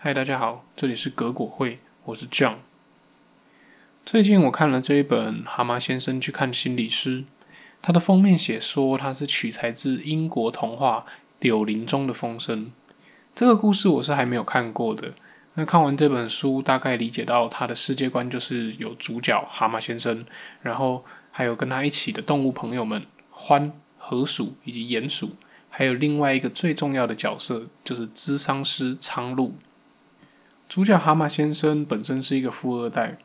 嗨，大家好，这里是葛果会，我是 John。最近我看了这一本《蛤蟆先生去看心理师》，它的封面写说它是取材自英国童话《柳林中的风声》。这个故事我是还没有看过的。那看完这本书，大概理解到他的世界观就是有主角蛤蟆先生，然后还有跟他一起的动物朋友们獾、河鼠以及鼹鼠。还有另外一个最重要的角色，就是咨商师苍鹭。主角蛤蟆先生本身是一个富二代，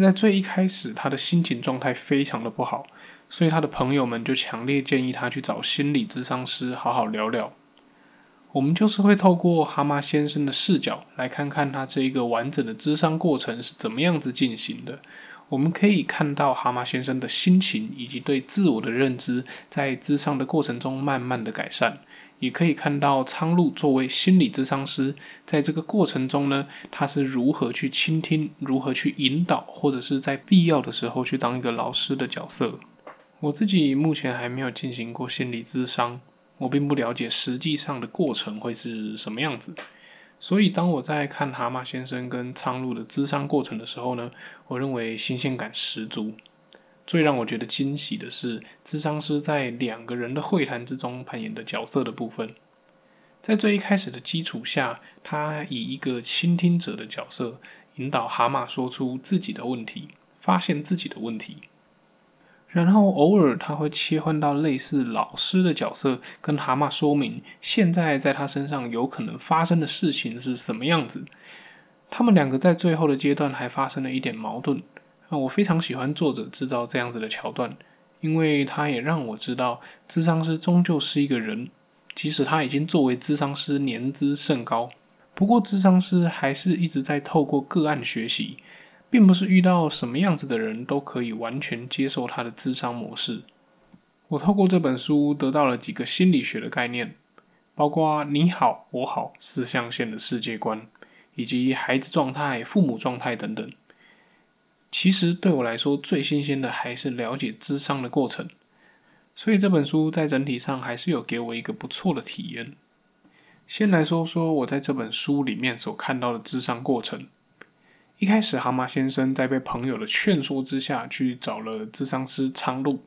在最一开始，他的心情状态非常的不好，所以他的朋友们就强烈建议他去找心理咨商师好好聊聊。我们就是会透过蛤蟆先生的视角，来看看他这一个完整的咨商过程是怎么样子进行的。我们可以看到蛤蟆先生的心情以及对自我的认知，在咨商的过程中慢慢的改善，也可以看到苍鹭作为心理咨商师，在这个过程中呢，他是如何去倾听，如何去引导，或者是在必要的时候去当一个老师的角色。我自己目前还没有进行过心理咨商，我并不了解实际上的过程会是什么样子。所以，当我在看蛤蟆先生跟苍鹭的咨商过程的时候呢，我认为新鲜感十足。最让我觉得惊喜的是，咨商师在两个人的会谈之中扮演的角色的部分。在最一开始的基础下，他以一个倾听者的角色，引导蛤蟆说出自己的问题，发现自己的问题。然后偶尔他会切换到类似老师的角色，跟蛤蟆说明现在在他身上有可能发生的事情是什么样子。他们两个在最后的阶段还发生了一点矛盾。那我非常喜欢作者制造这样子的桥段，因为他也让我知道，智商师终究是一个人，即使他已经作为智商师年资甚高，不过智商师还是一直在透过个案学习。并不是遇到什么样子的人都可以完全接受他的智商模式。我透过这本书得到了几个心理学的概念，包括“你好，我好”四象限的世界观，以及孩子状态、父母状态等等。其实对我来说，最新鲜的还是了解智商的过程。所以这本书在整体上还是有给我一个不错的体验。先来说说我在这本书里面所看到的智商过程。一开始，蛤蟆先生在被朋友的劝说之下去找了智商师苍鹭。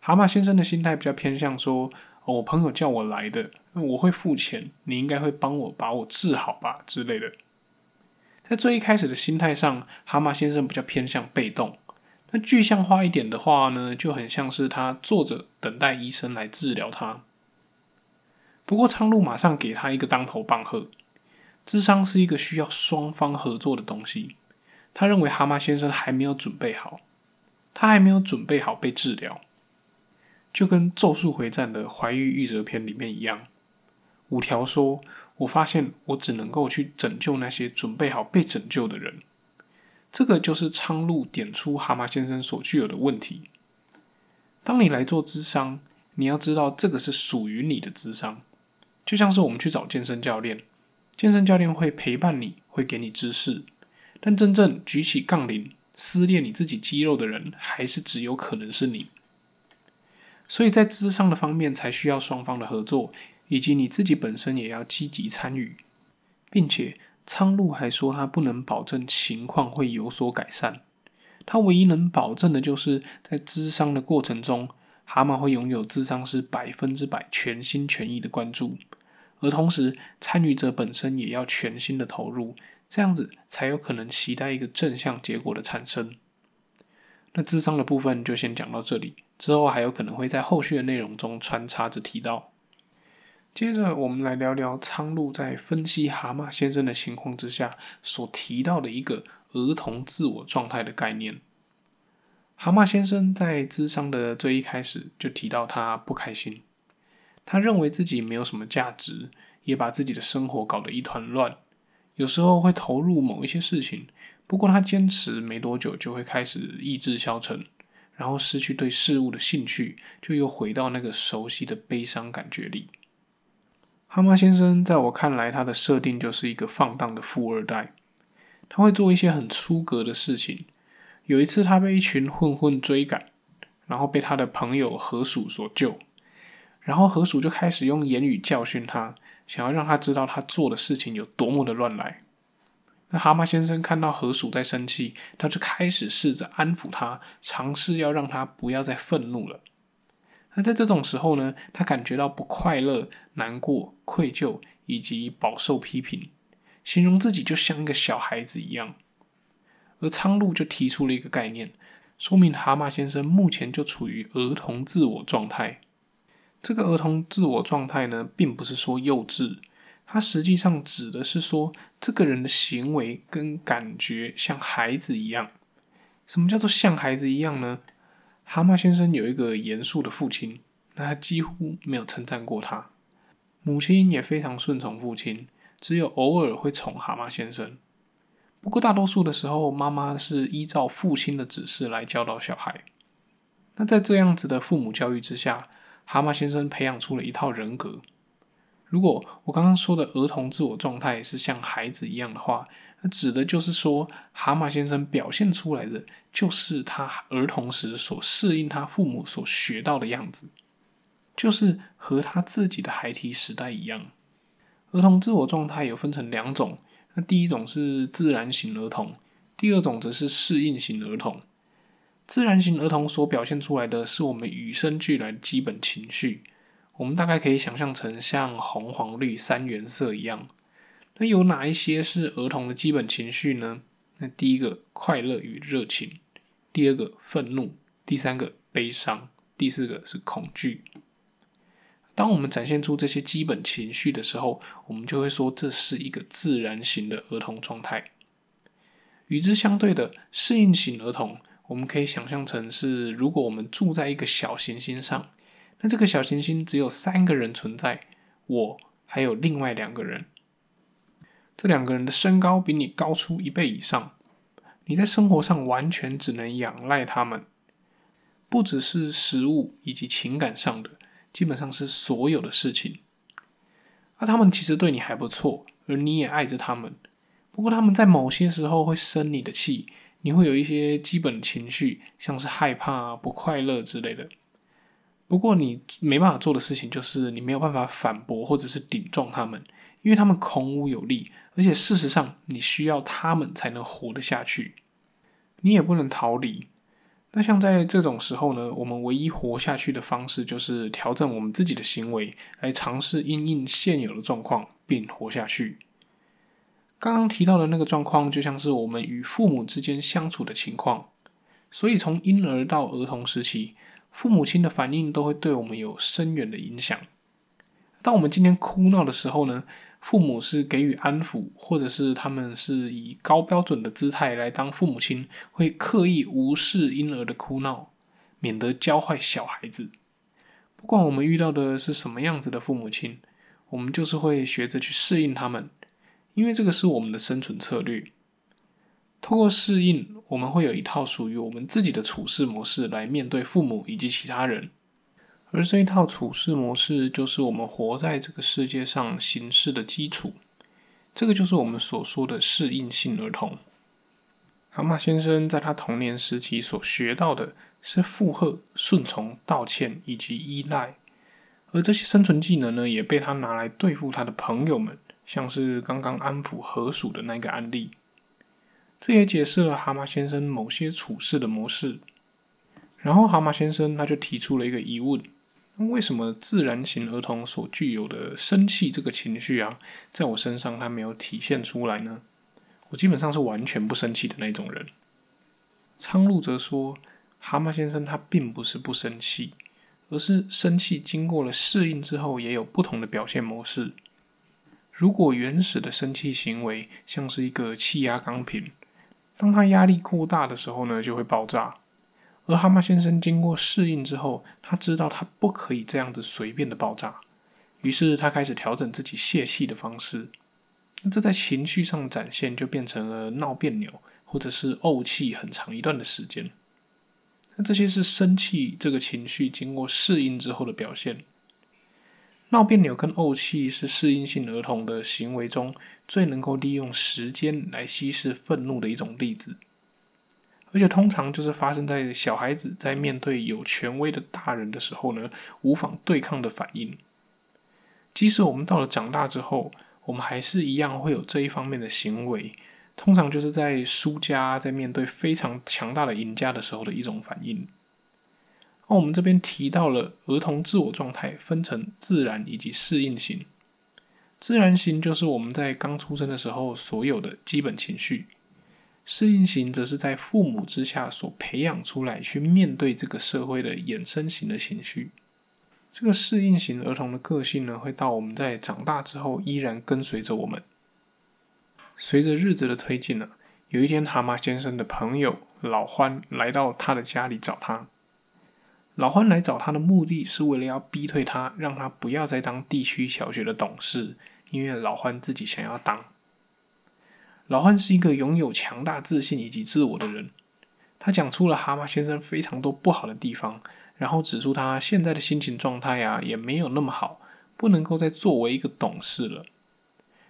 蛤蟆先生的心态比较偏向说：“我朋友叫我来的，我会付钱，你应该会帮我把我治好吧之类的。”在最一开始的心态上，蛤蟆先生比较偏向被动。那具象化一点的话呢，就很像是他坐着等待医生来治疗他。不过，苍鹭马上给他一个当头棒喝。智商是一个需要双方合作的东西。他认为蛤蟆先生还没有准备好，他还没有准备好被治疗，就跟《咒术回战》的怀玉玉折篇里面一样。五条说：“我发现我只能够去拯救那些准备好被拯救的人。”这个就是苍鹭点出蛤蟆先生所具有的问题。当你来做智商，你要知道这个是属于你的智商，就像是我们去找健身教练。健身教练会陪伴你，会给你知识，但真正举起杠铃撕裂你自己肌肉的人，还是只有可能是你。所以在智商的方面，才需要双方的合作，以及你自己本身也要积极参与，并且苍鹭还说他不能保证情况会有所改善，他唯一能保证的就是在智商的过程中，蛤蟆会拥有智商师百分之百全心全意的关注。而同时，参与者本身也要全心的投入，这样子才有可能期待一个正向结果的产生。那智商的部分就先讲到这里，之后还有可能会在后续的内容中穿插着提到。接着，我们来聊聊苍鹭在分析蛤蟆先生的情况之下所提到的一个儿童自我状态的概念。蛤蟆先生在智商的最一开始就提到他不开心。他认为自己没有什么价值，也把自己的生活搞得一团乱。有时候会投入某一些事情，不过他坚持没多久就会开始意志消沉，然后失去对事物的兴趣，就又回到那个熟悉的悲伤感觉里。蛤蟆先生在我看来，他的设定就是一个放荡的富二代，他会做一些很出格的事情。有一次，他被一群混混追赶，然后被他的朋友河鼠所救。然后河鼠就开始用言语教训他，想要让他知道他做的事情有多么的乱来。那蛤蟆先生看到河鼠在生气，他就开始试着安抚他，尝试要让他不要再愤怒了。那在这种时候呢，他感觉到不快乐、难过、愧疚以及饱受批评，形容自己就像一个小孩子一样。而苍鹭就提出了一个概念，说明蛤蟆先生目前就处于儿童自我状态。这个儿童自我状态呢，并不是说幼稚，它实际上指的是说，这个人的行为跟感觉像孩子一样。什么叫做像孩子一样呢？蛤蟆先生有一个严肃的父亲，那他几乎没有称赞过他；母亲也非常顺从父亲，只有偶尔会宠蛤蟆先生。不过大多数的时候，妈妈是依照父亲的指示来教导小孩。那在这样子的父母教育之下，蛤蟆先生培养出了一套人格。如果我刚刚说的儿童自我状态是像孩子一样的话，那指的就是说，蛤蟆先生表现出来的就是他儿童时所适应他父母所学到的样子，就是和他自己的孩提时代一样。儿童自我状态有分成两种，那第一种是自然型儿童，第二种则是适应型儿童。自然型儿童所表现出来的是我们与生俱来的基本情绪，我们大概可以想象成像红、黄、绿三原色一样。那有哪一些是儿童的基本情绪呢？那第一个快乐与热情，第二个愤怒，第三个悲伤，第四个是恐惧。当我们展现出这些基本情绪的时候，我们就会说这是一个自然型的儿童状态。与之相对的适应型儿童。我们可以想象成是，如果我们住在一个小行星上，那这个小行星只有三个人存在，我还有另外两个人。这两个人的身高比你高出一倍以上，你在生活上完全只能仰赖他们，不只是食物以及情感上的，基本上是所有的事情。那他们其实对你还不错，而你也爱着他们，不过他们在某些时候会生你的气。你会有一些基本情绪，像是害怕、不快乐之类的。不过你没办法做的事情，就是你没有办法反驳或者是顶撞他们，因为他们孔武有力，而且事实上你需要他们才能活得下去。你也不能逃离。那像在这种时候呢，我们唯一活下去的方式，就是调整我们自己的行为，来尝试应应现有的状况，并活下去。刚刚提到的那个状况，就像是我们与父母之间相处的情况。所以，从婴儿到儿童时期，父母亲的反应都会对我们有深远的影响。当我们今天哭闹的时候呢，父母是给予安抚，或者是他们是以高标准的姿态来当父母亲，会刻意无视婴儿的哭闹，免得教坏小孩子。不管我们遇到的是什么样子的父母亲，我们就是会学着去适应他们。因为这个是我们的生存策略。透过适应，我们会有一套属于我们自己的处事模式来面对父母以及其他人。而这一套处事模式，就是我们活在这个世界上行事的基础。这个就是我们所说的适应性儿童。蛤蟆先生在他童年时期所学到的是附和、顺从、道歉以及依赖，而这些生存技能呢，也被他拿来对付他的朋友们。像是刚刚安抚河鼠的那个案例，这也解释了蛤蟆先生某些处事的模式。然后蛤蟆先生他就提出了一个疑问：为什么自然型儿童所具有的生气这个情绪啊，在我身上他没有体现出来呢？我基本上是完全不生气的那种人。苍鹭则说，蛤蟆先生他并不是不生气，而是生气经过了适应之后，也有不同的表现模式。如果原始的生气行为像是一个气压钢瓶，当它压力过大的时候呢，就会爆炸。而蛤蟆先生经过适应之后，他知道他不可以这样子随便的爆炸，于是他开始调整自己泄气的方式。那这在情绪上展现就变成了闹别扭，或者是怄气很长一段的时间。那这些是生气这个情绪经过适应之后的表现。闹别扭跟怄气是适应性儿童的行为中最能够利用时间来稀释愤怒的一种例子，而且通常就是发生在小孩子在面对有权威的大人的时候呢，无法对抗的反应。即使我们到了长大之后，我们还是一样会有这一方面的行为。通常就是在输家在面对非常强大的赢家的时候的一种反应。那我们这边提到了儿童自我状态分成自然以及适应型。自然型就是我们在刚出生的时候所有的基本情绪，适应型则是在父母之下所培养出来去面对这个社会的衍生型的情绪。这个适应型儿童的个性呢，会到我们在长大之后依然跟随着我们。随着日子的推进呢，有一天蛤蟆先生的朋友老欢来到他的家里找他。老欢来找他的目的是为了要逼退他，让他不要再当地区小学的董事，因为老欢自己想要当。老汉是一个拥有强大自信以及自我的人，他讲出了蛤蟆先生非常多不好的地方，然后指出他现在的心情状态啊也没有那么好，不能够再作为一个董事了。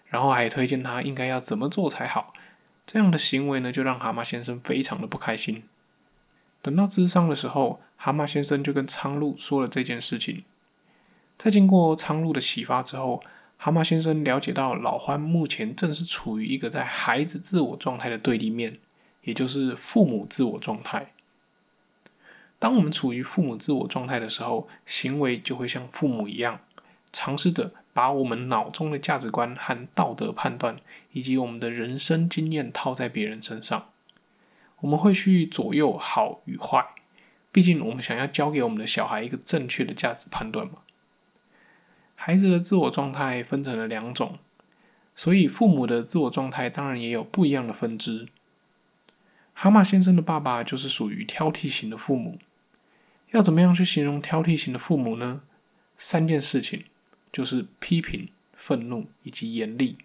然后还推荐他应该要怎么做才好，这样的行为呢，就让蛤蟆先生非常的不开心。等到智商的时候，蛤蟆先生就跟苍鹭说了这件事情。在经过苍鹭的启发之后，蛤蟆先生了解到老欢目前正是处于一个在孩子自我状态的对立面，也就是父母自我状态。当我们处于父母自我状态的时候，行为就会像父母一样，尝试着。把我们脑中的价值观和道德判断，以及我们的人生经验套在别人身上，我们会去左右好与坏。毕竟，我们想要教给我们的小孩一个正确的价值判断嘛。孩子的自我状态分成了两种，所以父母的自我状态当然也有不一样的分支。蛤蟆先生的爸爸就是属于挑剔型的父母。要怎么样去形容挑剔型的父母呢？三件事情。就是批评、愤怒以及严厉，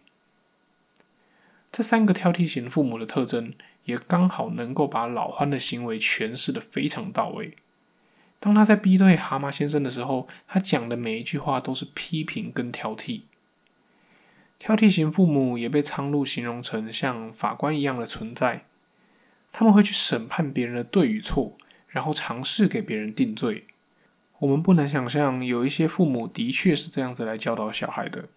这三个挑剔型父母的特征，也刚好能够把老欢的行为诠释的非常到位。当他在逼对蛤蟆先生的时候，他讲的每一句话都是批评跟挑剔。挑剔型父母也被苍鹭形容成像法官一样的存在，他们会去审判别人的对与错，然后尝试给别人定罪。我们不难想象，有一些父母的确是这样子来教导小孩的。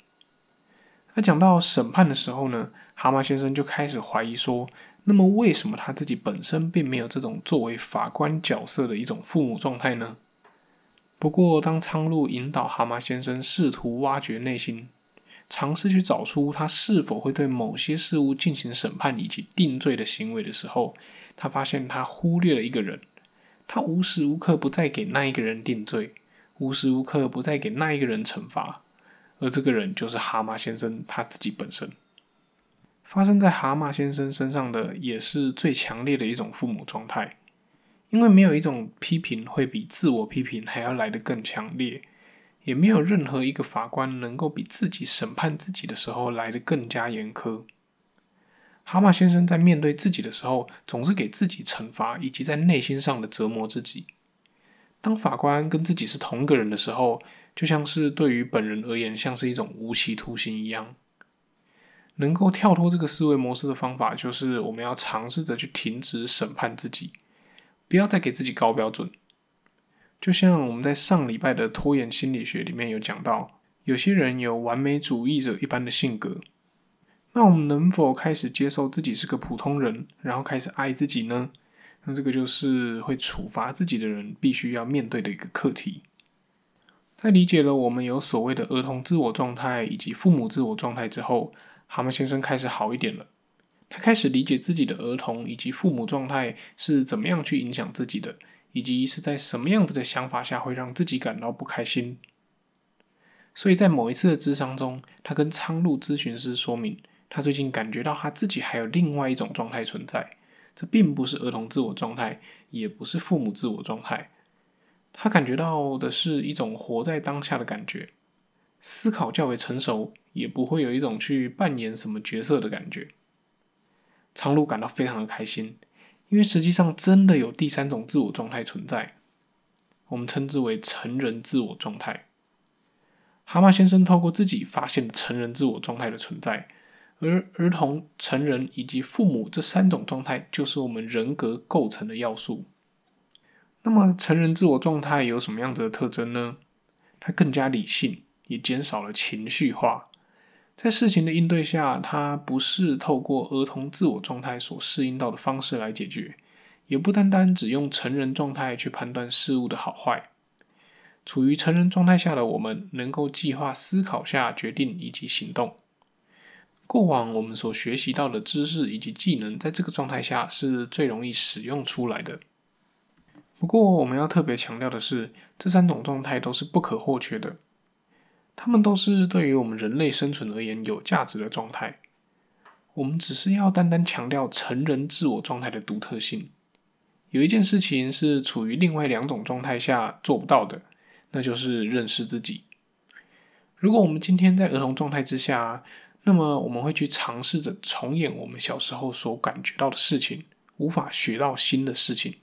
那讲到审判的时候呢，蛤蟆先生就开始怀疑说：，那么为什么他自己本身并没有这种作为法官角色的一种父母状态呢？不过，当苍鹭引导蛤蟆先生试图挖掘内心，尝试去找出他是否会对某些事物进行审判以及定罪的行为的时候，他发现他忽略了一个人。他无时无刻不在给那一个人定罪，无时无刻不在给那一个人惩罚，而这个人就是蛤蟆先生他自己本身。发生在蛤蟆先生身上的，也是最强烈的一种父母状态，因为没有一种批评会比自我批评还要来得更强烈，也没有任何一个法官能够比自己审判自己的时候来得更加严苛。蛤蟆先生在面对自己的时候，总是给自己惩罚，以及在内心上的折磨自己。当法官跟自己是同一个人的时候，就像是对于本人而言，像是一种无期徒刑一样。能够跳脱这个思维模式的方法，就是我们要尝试着去停止审判自己，不要再给自己高标准。就像我们在上礼拜的拖延心理学里面有讲到，有些人有完美主义者一般的性格。那我们能否开始接受自己是个普通人，然后开始爱自己呢？那这个就是会处罚自己的人必须要面对的一个课题。在理解了我们有所谓的儿童自我状态以及父母自我状态之后，蛤蟆先生开始好一点了。他开始理解自己的儿童以及父母状态是怎么样去影响自己的，以及是在什么样子的想法下会让自己感到不开心。所以在某一次的智商中，他跟苍鹭咨询师说明。他最近感觉到他自己还有另外一种状态存在，这并不是儿童自我状态，也不是父母自我状态。他感觉到的是一种活在当下的感觉，思考较为成熟，也不会有一种去扮演什么角色的感觉。苍鹭感到非常的开心，因为实际上真的有第三种自我状态存在，我们称之为成人自我状态。蛤蟆先生透过自己发现成人自我状态的存在。而儿童、成人以及父母这三种状态，就是我们人格构成的要素。那么，成人自我状态有什么样子的特征呢？它更加理性，也减少了情绪化。在事情的应对下，他不是透过儿童自我状态所适应到的方式来解决，也不单单只用成人状态去判断事物的好坏。处于成人状态下的我们，能够计划、思考下决定以及行动。过往我们所学习到的知识以及技能，在这个状态下是最容易使用出来的。不过，我们要特别强调的是，这三种状态都是不可或缺的。他们都是对于我们人类生存而言有价值的状态。我们只是要单单强调成人自我状态的独特性。有一件事情是处于另外两种状态下做不到的，那就是认识自己。如果我们今天在儿童状态之下，那么我们会去尝试着重演我们小时候所感觉到的事情，无法学到新的事情。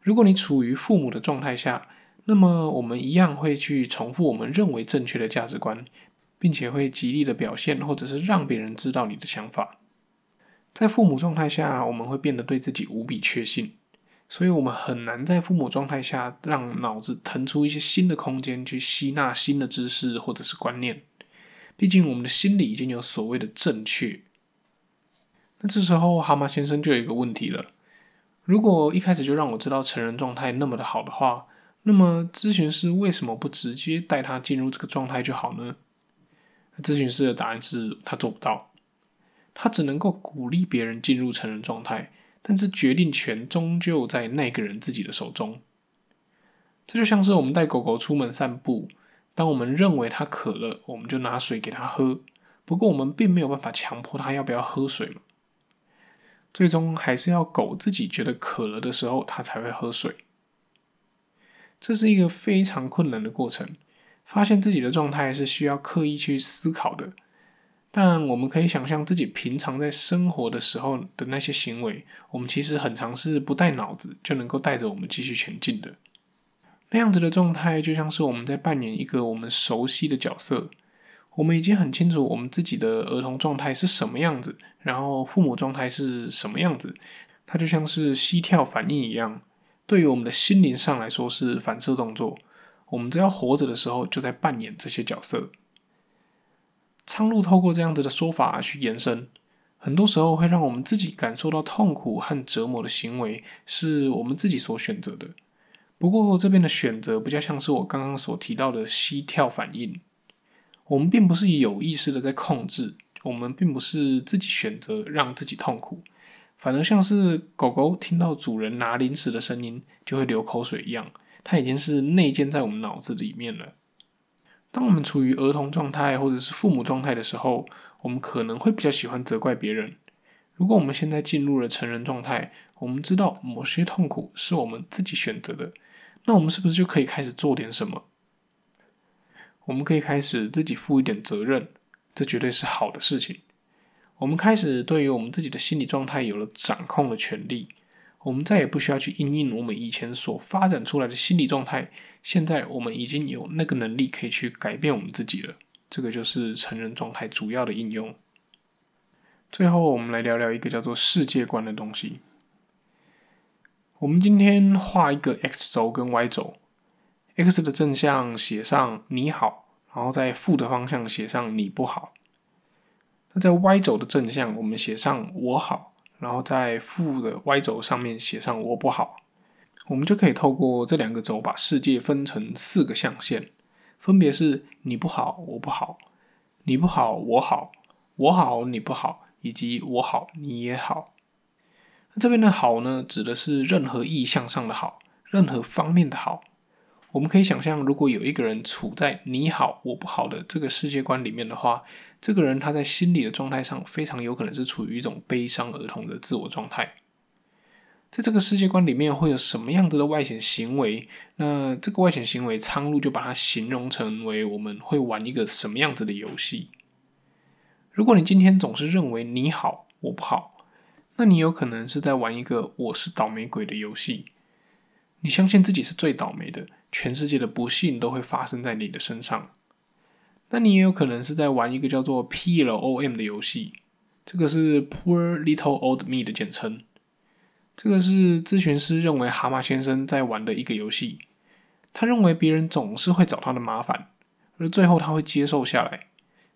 如果你处于父母的状态下，那么，我们一样会去重复我们认为正确的价值观，并且会极力的表现，或者是让别人知道你的想法。在父母状态下，我们会变得对自己无比确信，所以我们很难在父母状态下让脑子腾出一些新的空间去吸纳新的知识或者是观念。毕竟，我们的心里已经有所谓的正确。那这时候，蛤蟆先生就有一个问题了：如果一开始就让我知道成人状态那么的好的话，那么，咨询师为什么不直接带他进入这个状态就好呢？咨询师的答案是他做不到，他只能够鼓励别人进入成人状态，但是决定权终究在那个人自己的手中。这就像是我们带狗狗出门散步，当我们认为它渴了，我们就拿水给它喝，不过我们并没有办法强迫它要不要喝水嘛。最终还是要狗自己觉得渴了的时候，它才会喝水。这是一个非常困难的过程，发现自己的状态是需要刻意去思考的。但我们可以想象自己平常在生活的时候的那些行为，我们其实很常是不带脑子就能够带着我们继续前进的。那样子的状态，就像是我们在扮演一个我们熟悉的角色，我们已经很清楚我们自己的儿童状态是什么样子，然后父母状态是什么样子，它就像是膝跳反应一样。对于我们的心灵上来说是反射动作，我们只要活着的时候就在扮演这些角色。苍鹭透过这样子的说法去延伸，很多时候会让我们自己感受到痛苦和折磨的行为是我们自己所选择的。不过这边的选择比较像是我刚刚所提到的膝跳反应，我们并不是有意识的在控制，我们并不是自己选择让自己痛苦。反而像是狗狗听到主人拿零食的声音就会流口水一样，它已经是内建在我们脑子里面了。当我们处于儿童状态或者是父母状态的时候，我们可能会比较喜欢责怪别人。如果我们现在进入了成人状态，我们知道某些痛苦是我们自己选择的，那我们是不是就可以开始做点什么？我们可以开始自己负一点责任，这绝对是好的事情。我们开始对于我们自己的心理状态有了掌控的权利，我们再也不需要去应应我们以前所发展出来的心理状态。现在我们已经有那个能力可以去改变我们自己了。这个就是成人状态主要的应用。最后，我们来聊聊一个叫做世界观的东西。我们今天画一个 x 轴跟 y 轴，x 的正向写上你好，然后在负的方向写上你不好。那在 Y 轴的正向，我们写上我好，然后在负的 Y 轴上面写上我不好，我们就可以透过这两个轴把世界分成四个象限，分别是你不好，我不好，你不好，我好，我好，你不好，以及我好，你也好。那这边的好呢，指的是任何意向上的好，任何方面的好。我们可以想象，如果有一个人处在你好我不好的这个世界观里面的话，这个人他在心理的状态上非常有可能是处于一种悲伤儿童的自我状态。在这个世界观里面会有什么样子的外显行为？那这个外显行为，苍鹭就把它形容成为我们会玩一个什么样子的游戏。如果你今天总是认为你好我不好，那你有可能是在玩一个我是倒霉鬼的游戏。你相信自己是最倒霉的。全世界的不幸都会发生在你的身上，那你也有可能是在玩一个叫做 PLOM 的游戏，这个是 Poor Little Old Me 的简称。这个是咨询师认为蛤蟆先生在玩的一个游戏，他认为别人总是会找他的麻烦，而最后他会接受下来。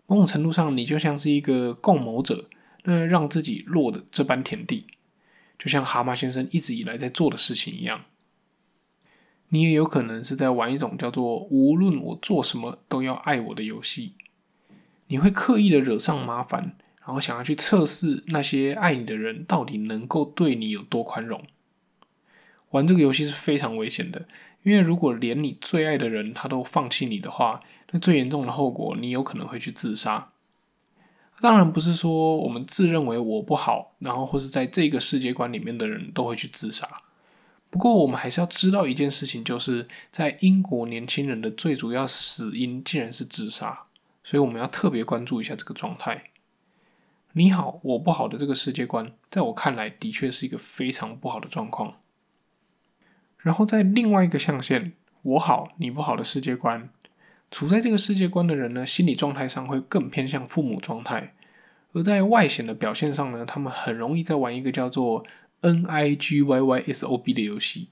某种程度上，你就像是一个共谋者，那让自己落的这般田地，就像蛤蟆先生一直以来在做的事情一样。你也有可能是在玩一种叫做“无论我做什么都要爱我”的游戏。你会刻意的惹上麻烦，然后想要去测试那些爱你的人到底能够对你有多宽容。玩这个游戏是非常危险的，因为如果连你最爱的人他都放弃你的话，那最严重的后果，你有可能会去自杀。当然不是说我们自认为我不好，然后或是在这个世界观里面的人都会去自杀。不过我们还是要知道一件事情，就是在英国年轻人的最主要死因竟然是自杀，所以我们要特别关注一下这个状态。你好，我不好的这个世界观，在我看来的确是一个非常不好的状况。然后在另外一个象限，我好你不好的世界观，处在这个世界观的人呢，心理状态上会更偏向父母状态，而在外显的表现上呢，他们很容易在玩一个叫做 N I G Y Y S O B 的游戏。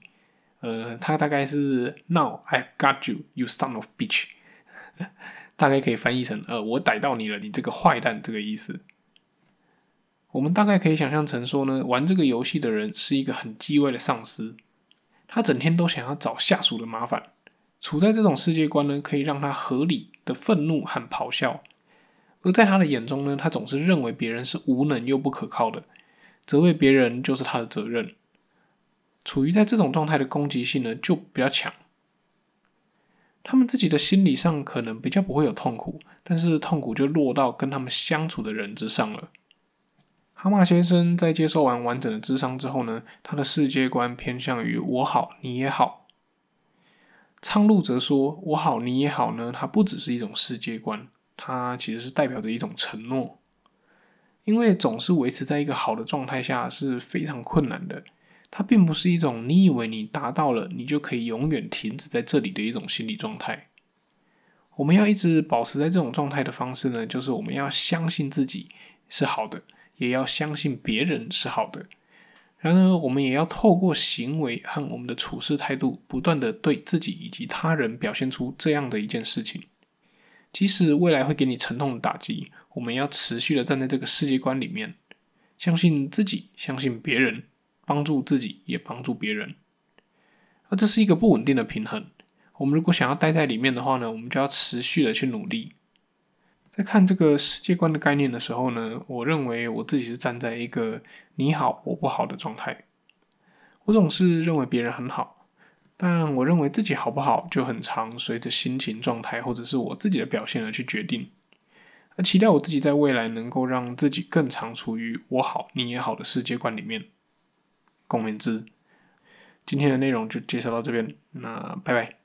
呃，它大概是 Now I've got you, you son of bitch，大概可以翻译成呃，我逮到你了，你这个坏蛋这个意思。我们大概可以想象成说呢，玩这个游戏的人是一个很叽歪的上司。他整天都想要找下属的麻烦，处在这种世界观呢，可以让他合理的愤怒和咆哮。而在他的眼中呢，他总是认为别人是无能又不可靠的，责备别人就是他的责任。处于在这种状态的攻击性呢，就比较强。他们自己的心理上可能比较不会有痛苦，但是痛苦就落到跟他们相处的人之上了。蛤蟆先生在接受完完整的智商之后呢，他的世界观偏向于我好你也好。苍鹭则说我好你也好呢，它不只是一种世界观，它其实是代表着一种承诺。因为总是维持在一个好的状态下是非常困难的，它并不是一种你以为你达到了，你就可以永远停止在这里的一种心理状态。我们要一直保持在这种状态的方式呢，就是我们要相信自己是好的。也要相信别人是好的，然而我们也要透过行为和我们的处事态度，不断的对自己以及他人表现出这样的一件事情。即使未来会给你沉痛的打击，我们要持续的站在这个世界观里面，相信自己，相信别人，帮助自己也帮助别人。而这是一个不稳定的平衡。我们如果想要待在里面的话呢，我们就要持续的去努力。在看这个世界观的概念的时候呢，我认为我自己是站在一个你好我不好的状态。我总是认为别人很好，但我认为自己好不好就很常随着心情状态或者是我自己的表现而去决定。而期待我自己在未来能够让自己更常处于我好你也好的世界观里面。共勉之。今天的内容就介绍到这边，那拜拜。